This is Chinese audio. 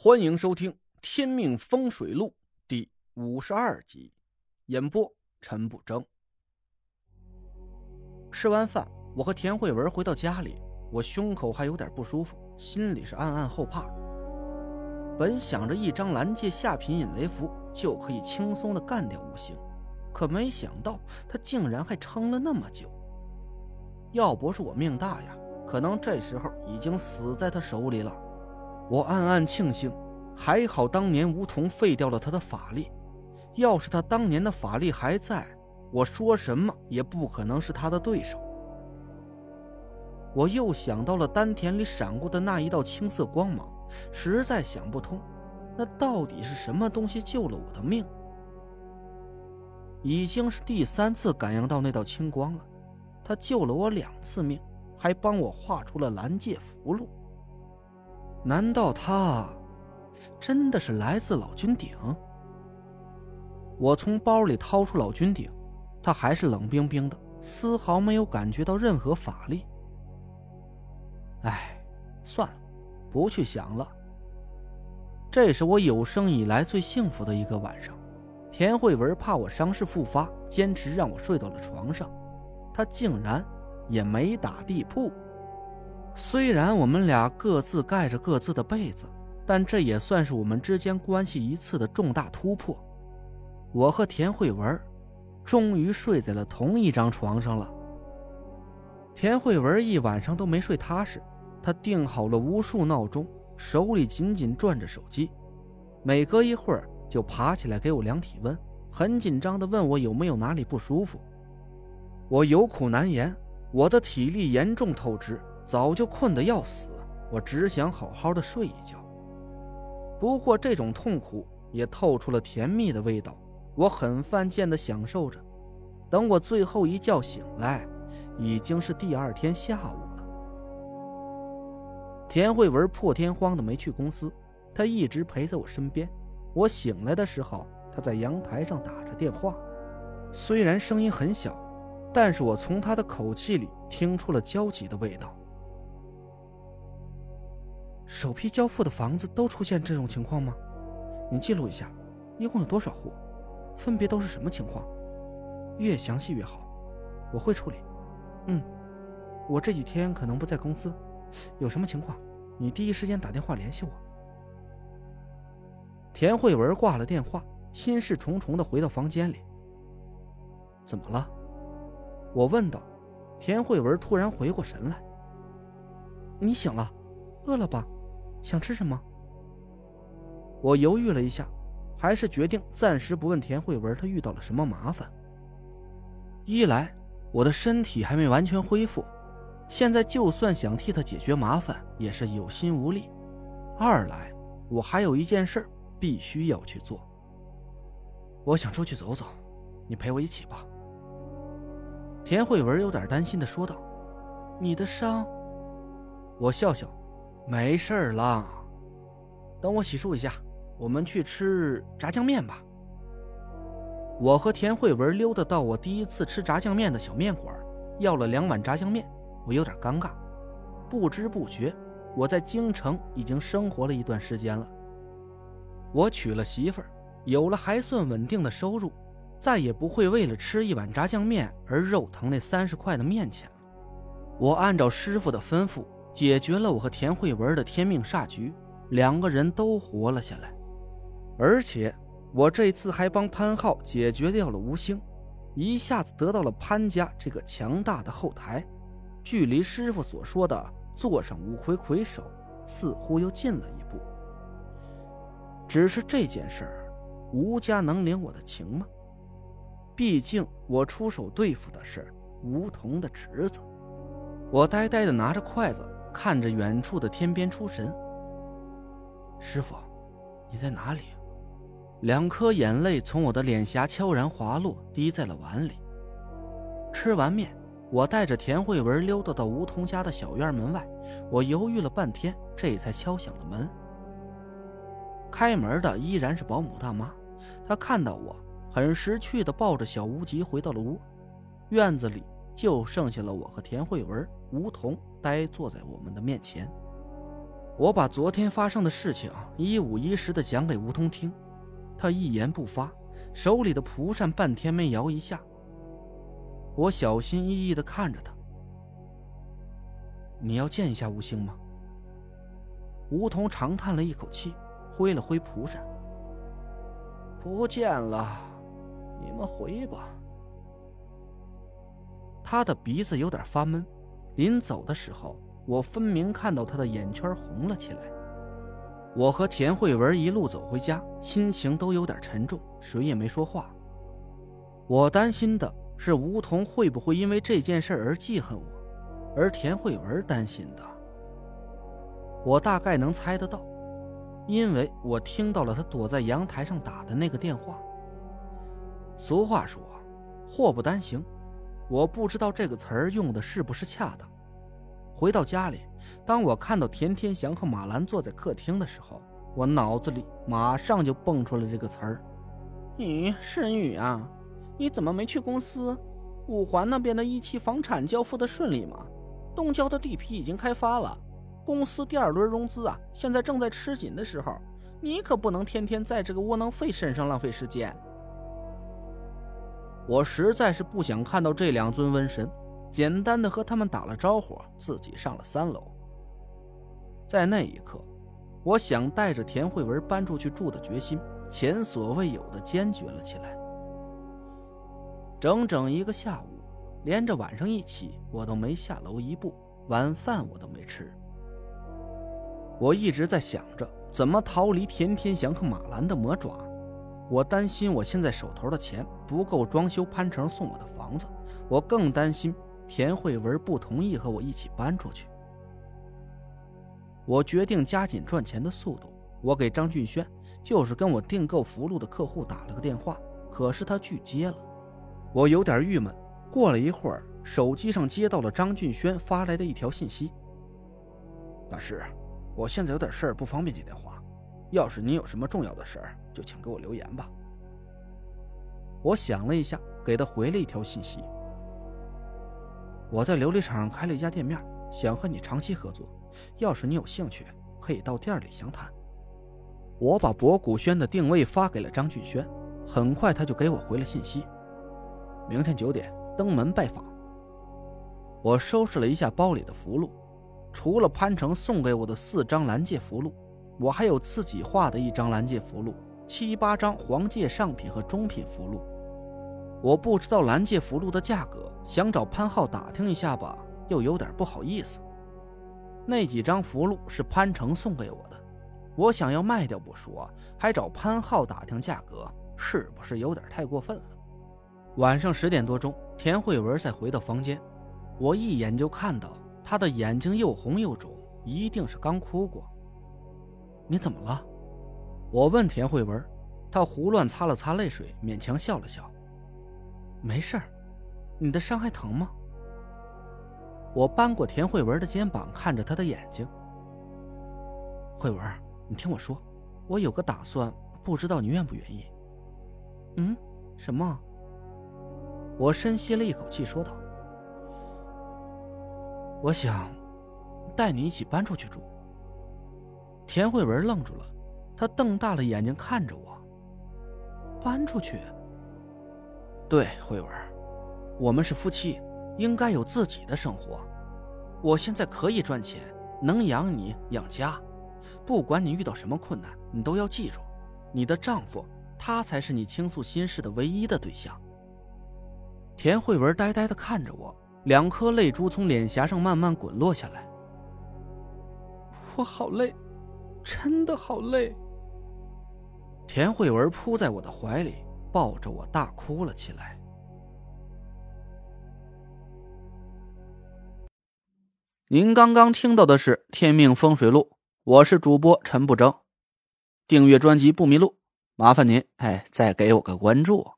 欢迎收听《天命风水录》第五十二集，演播陈不争。吃完饭，我和田慧文回到家里，我胸口还有点不舒服，心里是暗暗后怕。本想着一张蓝界下品引雷符就可以轻松的干掉五行，可没想到他竟然还撑了那么久。要不是我命大呀，可能这时候已经死在他手里了。我暗暗庆幸，还好当年梧桐废掉了他的法力。要是他当年的法力还在，我说什么也不可能是他的对手。我又想到了丹田里闪过的那一道青色光芒，实在想不通，那到底是什么东西救了我的命？已经是第三次感应到那道青光了，他救了我两次命，还帮我画出了蓝界符箓。难道他真的是来自老君鼎？我从包里掏出老君鼎，他还是冷冰冰的，丝毫没有感觉到任何法力。哎，算了，不去想了。这是我有生以来最幸福的一个晚上。田慧文怕我伤势复发，坚持让我睡到了床上，他竟然也没打地铺。虽然我们俩各自盖着各自的被子，但这也算是我们之间关系一次的重大突破。我和田慧文终于睡在了同一张床上了。田慧文一晚上都没睡踏实，她定好了无数闹钟，手里紧紧攥着手机，每隔一会儿就爬起来给我量体温，很紧张地问我有没有哪里不舒服。我有苦难言，我的体力严重透支。早就困得要死，我只想好好的睡一觉。不过这种痛苦也透出了甜蜜的味道，我很犯贱的享受着。等我最后一觉醒来，已经是第二天下午了。田慧文破天荒的没去公司，她一直陪在我身边。我醒来的时候，她在阳台上打着电话，虽然声音很小，但是我从她的口气里听出了焦急的味道。首批交付的房子都出现这种情况吗？你记录一下，一共有多少户，分别都是什么情况？越详细越好，我会处理。嗯，我这几天可能不在公司，有什么情况，你第一时间打电话联系我。田慧文挂了电话，心事重重的回到房间里。怎么了？我问道。田慧文突然回过神来。你醒了，饿了吧？想吃什么？我犹豫了一下，还是决定暂时不问田慧文她遇到了什么麻烦。一来我的身体还没完全恢复，现在就算想替她解决麻烦也是有心无力；二来我还有一件事必须要去做。我想出去走走，你陪我一起吧。田慧文有点担心的说道：“你的伤。”我笑笑。没事儿了，等我洗漱一下，我们去吃炸酱面吧。我和田慧文溜达到我第一次吃炸酱面的小面馆，要了两碗炸酱面。我有点尴尬，不知不觉我在京城已经生活了一段时间了。我娶了媳妇儿，有了还算稳定的收入，再也不会为了吃一碗炸酱面而肉疼那三十块的面钱了。我按照师傅的吩咐。解决了我和田慧文的天命煞局，两个人都活了下来，而且我这次还帮潘浩解决掉了吴兴，一下子得到了潘家这个强大的后台，距离师傅所说的坐上五魁魁首似乎又近了一步。只是这件事，吴家能领我的情吗？毕竟我出手对付的是吴桐的侄子。我呆呆的拿着筷子。看着远处的天边出神。师傅，你在哪里？两颗眼泪从我的脸颊悄然滑落，滴在了碗里。吃完面，我带着田慧文溜达到梧桐家的小院门外。我犹豫了半天，这才敲响了门。开门的依然是保姆大妈，她看到我，很识趣的抱着小无极回到了屋。院子里就剩下了我和田慧文、吴桐。呆坐在我们的面前。我把昨天发生的事情一五一十的讲给吴桐听，他一言不发，手里的蒲扇半天没摇一下。我小心翼翼的看着他。你要见一下吴兴吗？吴桐长叹了一口气，挥了挥蒲扇。不见了，你们回吧。他的鼻子有点发闷，临走的时候，我分明看到他的眼圈红了起来。我和田慧文一路走回家，心情都有点沉重，谁也没说话。我担心的是吴桐会不会因为这件事而记恨我，而田慧文担心的，我大概能猜得到。因为我听到了他躲在阳台上打的那个电话。俗话说，祸不单行，我不知道这个词儿用的是不是恰当。回到家里，当我看到田天祥和马兰坐在客厅的时候，我脑子里马上就蹦出了这个词儿：“咦，申宇啊，你怎么没去公司？五环那边的一期房产交付的顺利吗？东郊的地皮已经开发了。”公司第二轮融资啊，现在正在吃紧的时候，你可不能天天在这个窝囊废身上浪费时间。我实在是不想看到这两尊瘟神，简单的和他们打了招呼，自己上了三楼。在那一刻，我想带着田慧文搬出去住的决心前所未有的坚决了起来。整整一个下午，连着晚上一起，我都没下楼一步，晚饭我都没吃。我一直在想着怎么逃离田天祥和马兰的魔爪，我担心我现在手头的钱不够装修潘成送我的房子，我更担心田慧文不同意和我一起搬出去。我决定加紧赚钱的速度，我给张俊轩，就是跟我订购符箓的客户打了个电话，可是他拒接了，我有点郁闷。过了一会儿，手机上接到了张俊轩发来的一条信息：“大师。”我现在有点事儿，不方便接电话。要是你有什么重要的事儿，就请给我留言吧。我想了一下，给他回了一条信息：我在琉璃厂开了一家店面，想和你长期合作。要是你有兴趣，可以到店里详谈。我把博古轩的定位发给了张俊轩，很快他就给我回了信息：明天九点登门拜访。我收拾了一下包里的符箓。除了潘成送给我的四张蓝界符箓，我还有自己画的一张蓝界符箓，七八张黄界上品和中品符箓。我不知道蓝界符箓的价格，想找潘浩打听一下吧，又有点不好意思。那几张符箓是潘成送给我的，我想要卖掉不说，还找潘浩打听价格，是不是有点太过分了？晚上十点多钟，田慧文再回到房间，我一眼就看到。他的眼睛又红又肿，一定是刚哭过。你怎么了？我问田慧文，她胡乱擦了擦泪水，勉强笑了笑。没事儿，你的伤还疼吗？我扳过田慧文的肩膀，看着她的眼睛。慧文，你听我说，我有个打算，不知道你愿不愿意？嗯？什么？我深吸了一口气，说道。我想带你一起搬出去住。田慧文愣住了，她瞪大了眼睛看着我。搬出去？对，慧文，我们是夫妻，应该有自己的生活。我现在可以赚钱，能养你养家。不管你遇到什么困难，你都要记住，你的丈夫他才是你倾诉心事的唯一的对象。田慧文呆呆的看着我。两颗泪珠从脸颊上慢慢滚落下来。我好累，真的好累。田慧文扑在我的怀里，抱着我大哭了起来。您刚刚听到的是《天命风水录》，我是主播陈不争。订阅专辑不迷路，麻烦您哎，再给我个关注。